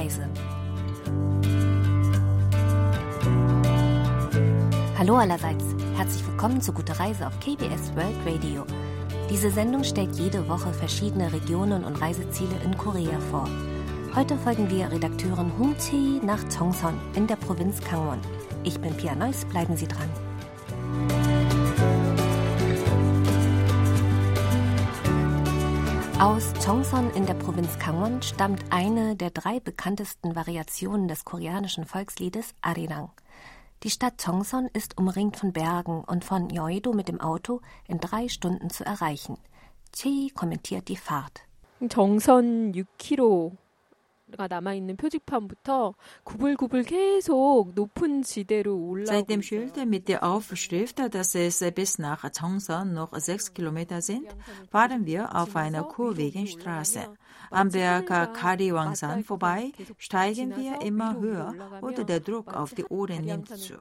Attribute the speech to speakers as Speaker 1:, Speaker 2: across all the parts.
Speaker 1: Reise. Hallo allerseits, herzlich willkommen zu Gute Reise auf KBS World Radio. Diese Sendung stellt jede Woche verschiedene Regionen und Reiseziele in Korea vor. Heute folgen wir Redakteurin Hung Tae nach Chongson in der Provinz Gangwon. Ich bin Pia Neuss, bleiben Sie dran. Aus Chongson in der Provinz Gangwon stammt eine der drei bekanntesten Variationen des koreanischen Volksliedes Arirang. Die Stadt Chongson ist umringt von Bergen und von Yeouido mit dem Auto in drei Stunden zu erreichen. Chee kommentiert die Fahrt.
Speaker 2: 정선 6km
Speaker 3: Seit dem Schild mit der Aufschrift, dass es bis nach Chongson noch sechs Kilometer sind, fahren wir auf einer kurvigen Straße. Am Berg Kariwangsan vorbei steigen wir immer höher und der Druck auf die Ohren nimmt zu.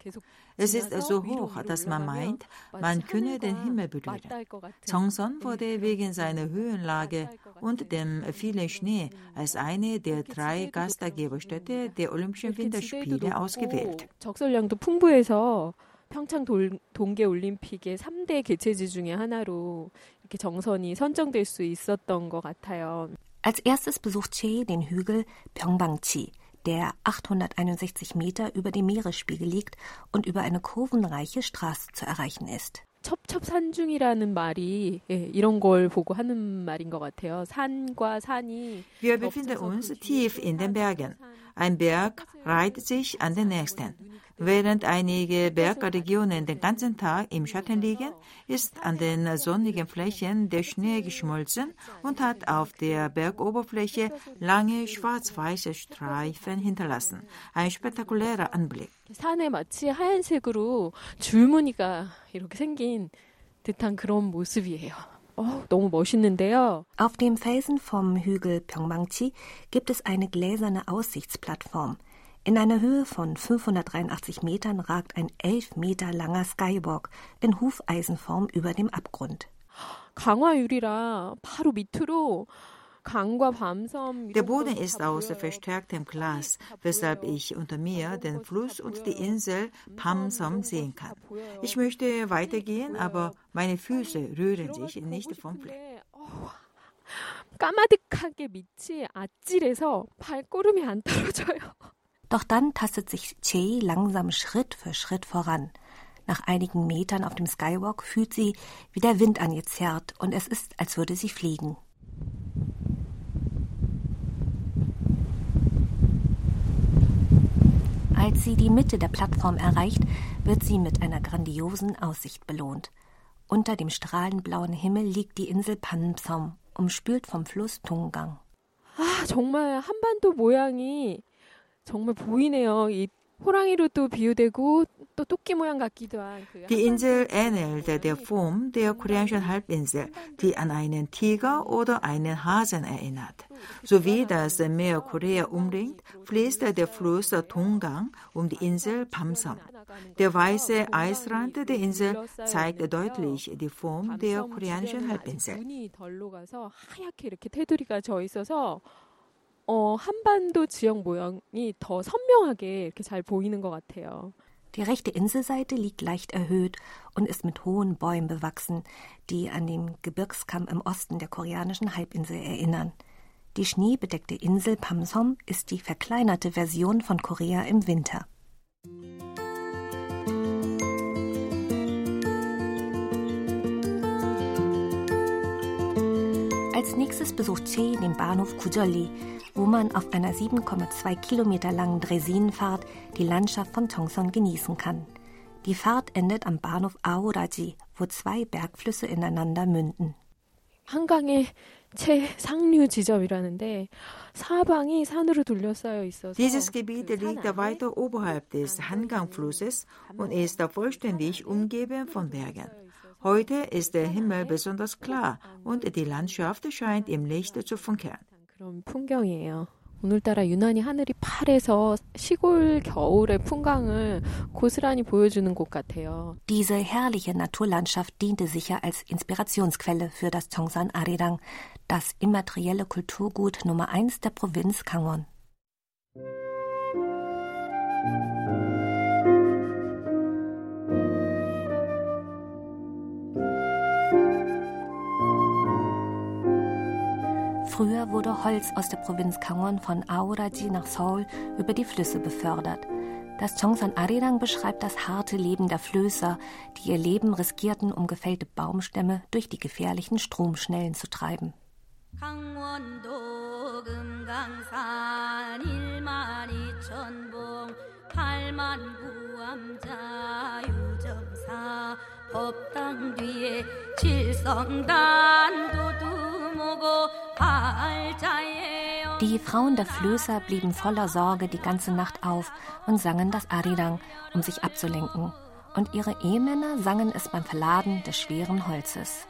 Speaker 3: Es ist so hoch, dass man meint, man könne den Himmel berühren. Chongson wurde wegen seiner Höhenlage und dem vielen Schnee als eine der drei Gastgeberstädte der Olympischen Winterspiele ausgewählt.
Speaker 2: 적설량도 풍부해서 평창 동계 올림픽의 3대 개최지 중에 하나로 이렇게 정선이 선정될 수 있었던 것 같아요.
Speaker 1: Als erstes besucht Che den Hügel Pyeongbangchi, der 861 Meter über dem Meeresspiegel liegt und über eine kurvenreiche Straße zu erreichen ist.
Speaker 2: 첩첩산중이라는 말이 예, 이런 걸 보고 하는 말인 것 같아요. 산과 산이
Speaker 3: Wir befinden uns tief in den Bergen. Ein Berg reiht sich an den nächsten. Während einige Bergregionen den ganzen Tag im Schatten liegen, ist an den sonnigen Flächen der Schnee geschmolzen und hat auf der Bergoberfläche lange schwarz-weiße Streifen hinterlassen. Ein spektakulärer Anblick.
Speaker 2: 산에 마치 하얀색으로 줄무늬가 이렇게 생긴 듯한 그런 모습이에요. 어, 너무 멋있는데요.
Speaker 1: Auf dem Felsen vom Hügel Pyeongbangchi gibt es eine gläserne Aussichtsplattform. In einer Höhe von 583 Metern ragt ein elf Meter langer Skywalk in Hufeisenform über dem Abgrund.
Speaker 2: 강화유리라 바로 밑으로
Speaker 3: der Boden ist aus verstärktem Glas, weshalb ich unter mir den Fluss und die Insel Pamsom sehen kann. Ich möchte weitergehen, aber meine Füße rühren sich nicht vom Fleck.
Speaker 2: 까마득하게 밑이 아찔해서 발걸음이 안 떨어져요.
Speaker 1: Doch dann tastet sich Che langsam Schritt für Schritt voran. Nach einigen Metern auf dem Skywalk fühlt sie, wie der Wind an ihr zerrt und es ist, als würde sie fliegen. Als sie die Mitte der Plattform erreicht, wird sie mit einer grandiosen Aussicht belohnt. Unter dem strahlend blauen Himmel liegt die Insel Panpsom, umspült vom Fluss Tungang.
Speaker 2: 아, 정말 한반도 모양이 정말 보이네요. 이 호랑이로도 비유되고 또 토끼 모양 같기도 한.
Speaker 3: Die Insel ähnelt der Form der koreanischen Halbinsel, die an einen Tiger oder einen Hasen erinnert. Sowie das Meer Korea umringt, fließt der Fluss Tongang um die Insel Pamsam. Der weiße Eisrand der Insel zeigt deutlich die Form der koreanischen Halbinsel.
Speaker 2: 어, 한반도 지역 모양이 더 선명하게 이렇게 잘 보이는 것 같아요.
Speaker 1: Die rechte Inselseite liegt leicht erhöht und ist mit hohen Bäumen bewachsen, die an den Gebirgskamm im Osten der koreanischen Halbinsel erinnern. Die schneebedeckte Insel Pamsom ist die verkleinerte Version von Korea im Winter. Als nächstes besucht Che den Bahnhof Kujolli, wo man auf einer 7,2 Kilometer langen Dresinenfahrt die Landschaft von Tongson genießen kann. Die Fahrt endet am Bahnhof Aoraji, wo zwei Bergflüsse ineinander münden.
Speaker 2: 한강의 최상류 지점이라는데 사방이 산으로 둘러싸여 있어서
Speaker 3: Dieses Gebiet liegt weiter oberhalb des Hangang-Flusses und ist vollständig umgeben von Bergen. Heute ist der Himmel besonders klar und die Landschaft scheint im Licht zu funkeln.
Speaker 2: 그런 풍경이에요. 오늘따라 유난히 하늘이 파래서 시골 겨울의 풍광을 고스란히 보여주는 곳 같아요.
Speaker 1: Diese herrliche Naturlandschaft diente sicher als Inspirationsquelle für das Chongsan Arirang, das immaterielle Kulturgut Nummer 1 der Provinz Gangwon. Früher wurde Holz aus der Provinz Kangwon von Aoraji nach Seoul über die Flüsse befördert. Das Chongsan Arirang beschreibt das harte Leben der Flößer, die ihr Leben riskierten, um gefällte Baumstämme durch die gefährlichen Stromschnellen zu treiben. 법당 뒤에 칠성단도 두모고 die Frauen der Flößer blieben voller Sorge die ganze Nacht auf und sangen das Arirang, um sich abzulenken. Und ihre Ehemänner sangen es beim Verladen des schweren Holzes.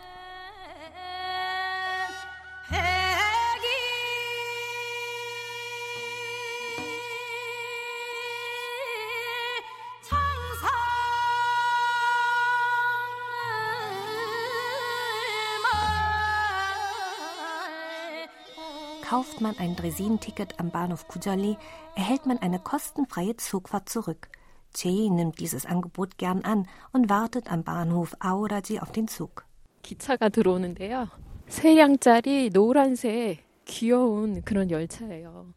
Speaker 1: Kauft man ein Dresin-Ticket am Bahnhof Kujali, erhält man eine kostenfreie Zugfahrt zurück. Che nimmt dieses Angebot gern an und wartet am Bahnhof Aoraji auf den Zug.
Speaker 2: 기차가 들어오는데요. 세량짜리 노란색 귀여운 그런 열차예요.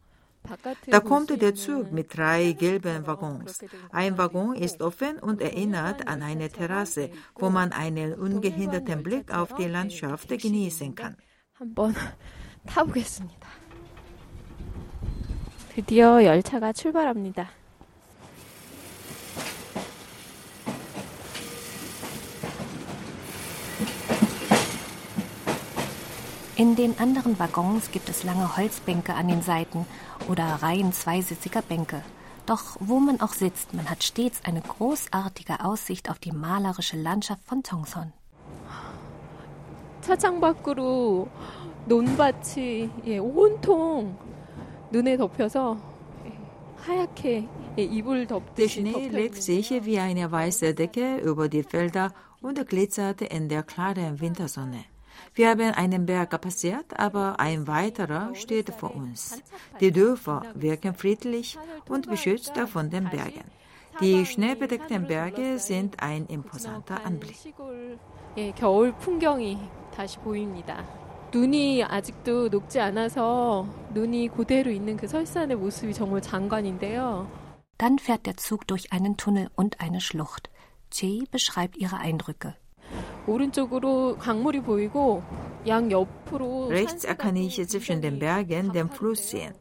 Speaker 3: Da kommt der Zug mit drei gelben Waggons. Ein Waggon ist offen und erinnert an eine Terrasse, wo man einen ungehinderten Blick auf die Landschaft genießen kann.
Speaker 2: 타보겠습니다. 드디어 열차가 출발합니다.
Speaker 1: In den anderen Waggons gibt es lange Holzbänke an den Seiten oder Reihen zweisitziger Bänke. Doch wo man auch sitzt, man hat stets eine großartige Aussicht auf die malerische Landschaft von Tongson.
Speaker 2: 차창 밖으로 논밭이 예, 온통 눈에 덮여서 하얗게 예, 이불
Speaker 3: Der Schnee legt sich wie eine weiße Decke über die Felder und glitzert in der klaren Wintersonne. Wir haben einen Berg passiert, aber ein weiterer steht vor uns. Die Dörfer wirken friedlich und beschützt von den Bergen. Die schneebedeckten Berge sind ein imposanter Anblick.
Speaker 2: 예, 겨울 풍경이 다시 보입니다. 눈이 아직도 녹지 않아서 눈이 그대로 있는 그 설산의 모습이 정말 장관인데요.
Speaker 1: Dann fährt der Zug durch einen Tunnel und eine Schlucht. Che beschreibt ihre Eindrücke.
Speaker 2: 오른쪽으로 강물이 보이고 양 옆으로
Speaker 3: Rechts kann ich zwischen den Bergen den Fluss sehen.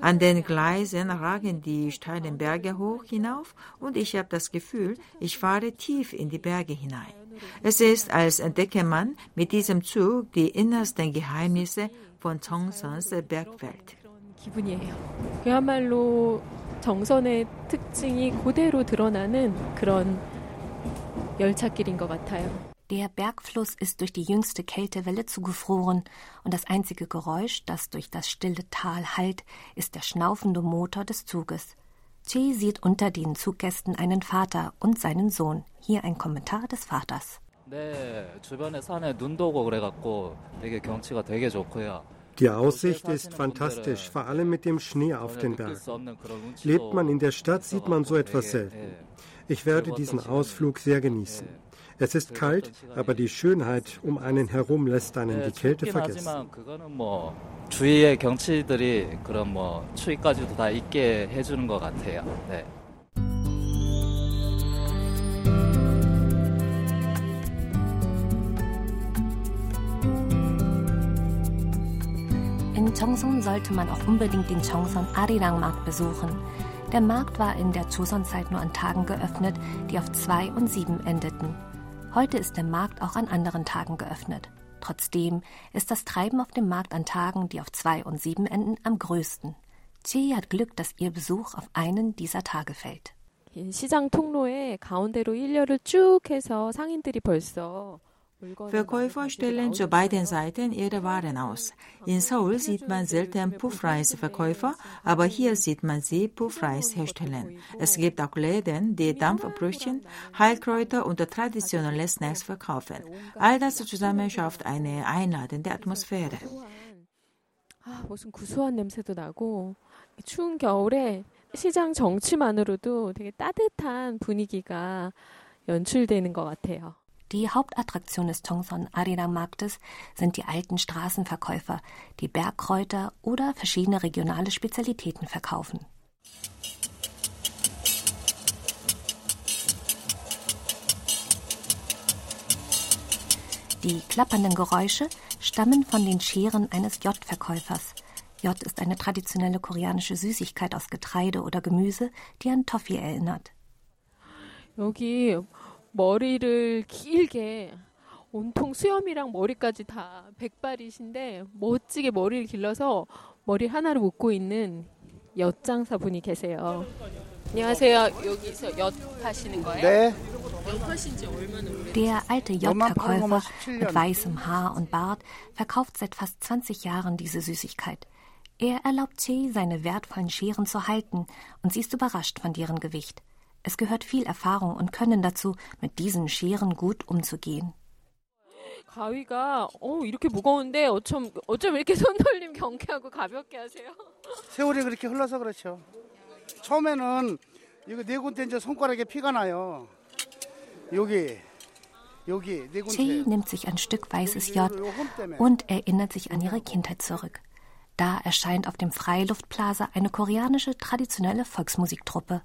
Speaker 3: An den Gleisen ragen die steilen Berge hoch hinauf und ich habe das Gefühl, ich fahre tief in die Berge hinein. Es ist, als entdecke man mit diesem Zug die innersten Geheimnisse von Chongsons Bergwelt.
Speaker 2: 기분이에요. 그야말로 정선의 특징이 그대로 드러나는 그런 열차길인 것 같아요.
Speaker 1: Der Bergfluss ist durch die jüngste Kältewelle zugefroren und das einzige Geräusch, das durch das stille Tal hallt, ist der schnaufende Motor des Zuges. Che sieht unter den Zuggästen einen Vater und seinen Sohn. Hier ein Kommentar des Vaters.
Speaker 4: Die Aussicht ist fantastisch, vor allem mit dem Schnee auf den Bergen. Lebt man in der Stadt, sieht man so etwas selten. Ich werde diesen Ausflug sehr genießen. Es ist kalt, aber die Schönheit um einen herum lässt einen die Kälte vergessen.
Speaker 1: In Chongsun sollte man auch unbedingt den Chongsun Arirang Markt besuchen. Der Markt war in der Joseon-Zeit nur an Tagen geöffnet, die auf 2 und 7 endeten. Heute ist der Markt auch an anderen Tagen geöffnet. Trotzdem ist das Treiben auf dem Markt an Tagen, die auf zwei und sieben enden, am größten. Chi hat Glück, dass ihr Besuch auf einen dieser Tage fällt.
Speaker 2: 시장 통로에 가운데로 일렬을 쭉 해서 상인들이 벌써
Speaker 3: Verkäufer stellen zu beiden Seiten ihre Waren aus. In Seoul sieht man selten Puffreisverkäufer, aber hier sieht man sie Puffreis herstellen. Es gibt auch Läden, die Dampfbrötchen, Heilkräuter und traditionelle Snacks verkaufen. All das zusammen schafft eine einladende Atmosphäre.
Speaker 2: 아, 무슨 구수한 냄새도 나고 추운 겨울에 시장 정치만으로도 되게 따뜻한 분위기가 연출되는 것 같아요.
Speaker 1: Die Hauptattraktion des Tongson Arena Marktes sind die alten Straßenverkäufer, die Bergkräuter oder verschiedene regionale Spezialitäten verkaufen. Die klappernden Geräusche stammen von den Scheren eines J-Verkäufers. J ist eine traditionelle koreanische Süßigkeit aus Getreide oder Gemüse, die an Toffee erinnert.
Speaker 2: 여기 머리를 길게 온통 수염이랑 머리까지 다 백발이신데 멋지게 머리를 길러서 머리 하나를 묶고 있는 엿장사 분이 계세요. 안녕하세요. 여기서 엿 하시는 거예요?
Speaker 5: 네.
Speaker 1: Der alte J-Verkäufer mit weißem Haar und Bart verkauft seit fast 20 Jahren diese Süßigkeit. Er erlaubt Che, seine wertvollen Scheren zu halten, und sie ist überrascht von deren Gewicht. Es gehört viel Erfahrung und Können dazu, mit diesen Scheren gut umzugehen.
Speaker 2: 가위가 어 이렇게 무거운데 어쩜 어쩜 이렇게 손놀림 경쾌하고 가볍게 하세요?
Speaker 5: 세월이 그렇게 흘러서 그렇죠. 처음에는 이거 네 군데 이제 손가락에 피가 나요. 여기 여기 네
Speaker 1: Che nimmt sich ein Stück weißes J und erinnert sich an ihre Kindheit zurück. Da erscheint auf dem Freiluftplaza eine koreanische traditionelle Volksmusiktruppe.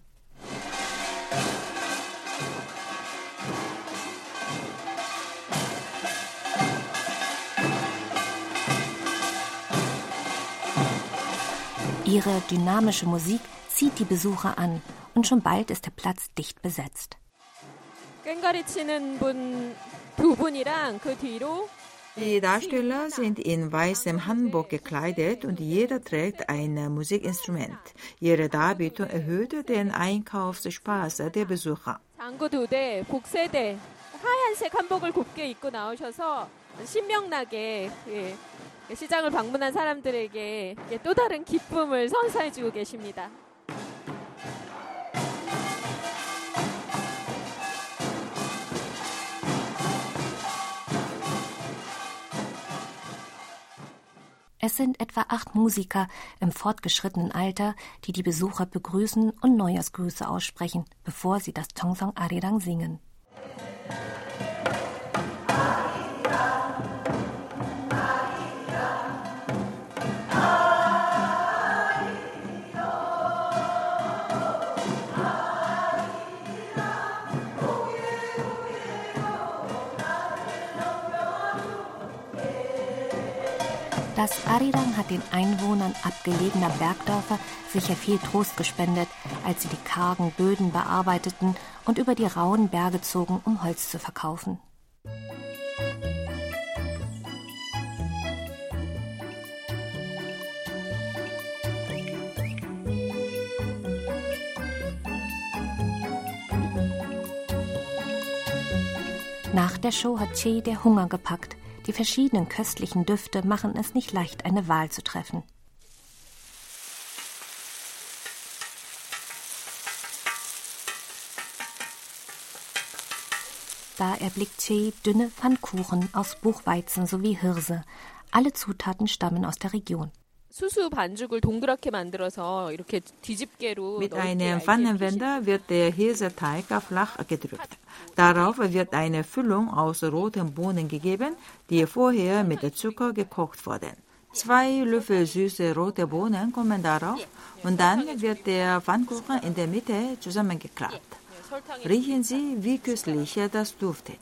Speaker 1: Ihre dynamische Musik zieht die Besucher an und schon bald ist der Platz dicht besetzt.
Speaker 3: Die Darsteller sind in weißem Hanbok gekleidet und jeder trägt ein Musikinstrument. Ihre Darbietung erhöht den Einkaufsspaß der Besucher.
Speaker 2: 하얀색 한복을 곱게 입고 나오셔서 신명나게 시장을 방문한 사람들에게 또 다른 기쁨을 선사해주고 계십니다.
Speaker 1: Es sind etwa acht Musiker im fortgeschrittenen Alter, die die Besucher begrüßen und Neujahrsgrüße aussprechen, bevor sie das Tongsong Arirang singen. Das Arirang hat den Einwohnern abgelegener Bergdörfer sicher viel Trost gespendet, als sie die kargen Böden bearbeiteten und über die rauen Berge zogen, um Holz zu verkaufen. Nach der Show hat Che der Hunger gepackt. Die verschiedenen köstlichen Düfte machen es nicht leicht, eine Wahl zu treffen. Da erblickt Che dünne Pfannkuchen aus Buchweizen sowie Hirse. Alle Zutaten stammen aus der Region.
Speaker 3: Mit einem Pfannenwender wird der Hirseteig flach gedrückt. Darauf wird eine Füllung aus roten Bohnen gegeben, die vorher mit Zucker gekocht wurden. Zwei Löffel süße rote Bohnen kommen darauf und dann wird der Pfannkuchen in der Mitte zusammengeklappt. Riechen Sie, wie köstlich das duftet.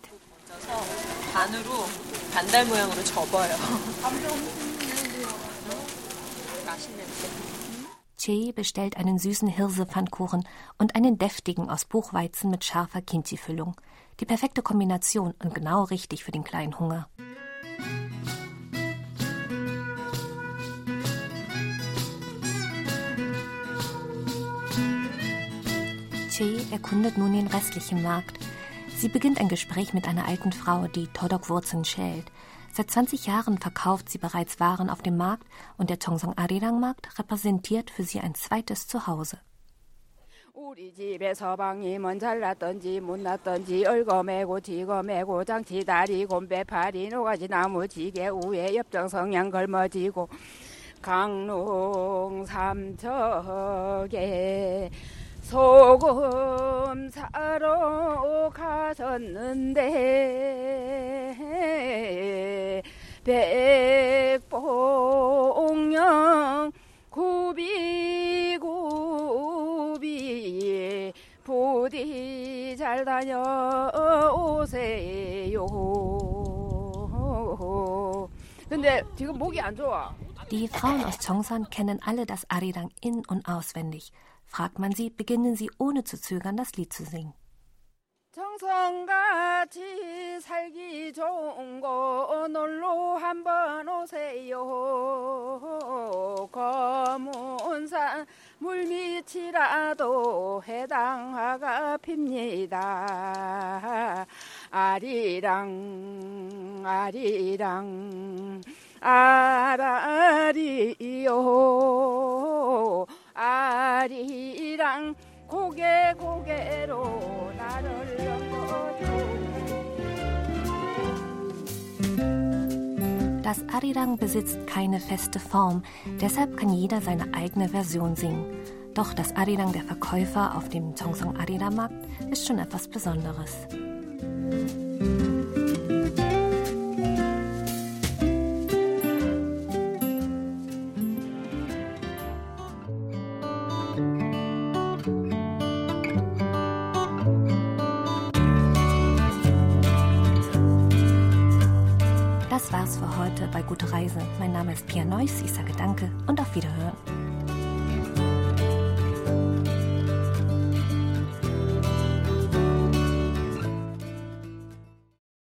Speaker 1: Che bestellt einen süßen Hirsepfannkuchen und einen deftigen aus Buchweizen mit scharfer Kimchi-Füllung. Die perfekte Kombination und genau richtig für den kleinen Hunger. Che erkundet nun den restlichen Markt. Sie beginnt ein Gespräch mit einer alten Frau, die Todok-Wurzeln schält. Seit 20 Jahren verkauft sie bereits Waren auf dem Markt und der Tongsong Arirang Markt repräsentiert für sie ein zweites Zuhause. 우리 집에 서방님은 잘났던지 못났던지 얼거매고 지거매고 장치다리 곰배파리 노가지 나무 지게 우에 엽정 성냥 걸머지고
Speaker 6: 강릉 삼척에 소금 사러 가셨는데 백봉령 구비구비 부디 잘 다녀오세요. 근데 지금 목이 안 좋아.
Speaker 1: Die Frauen aus Chongsan kennen alle das Arirang in- und auswendig. Fragt man sie, beginnen sie ohne zu zögern, das Lied zu singen.
Speaker 6: 정성같이 살기 좋은 곳 놀러 한번 오세요. 검은산 물밑이라도 해당화가 핍니다. 아리랑 아리랑 아라리요 아리랑 고개 고개로 나를
Speaker 1: Das Arirang besitzt keine feste Form, deshalb kann jeder seine eigene Version singen. Doch das Arirang der Verkäufer auf dem Chongsong Arira Markt ist schon etwas Besonderes.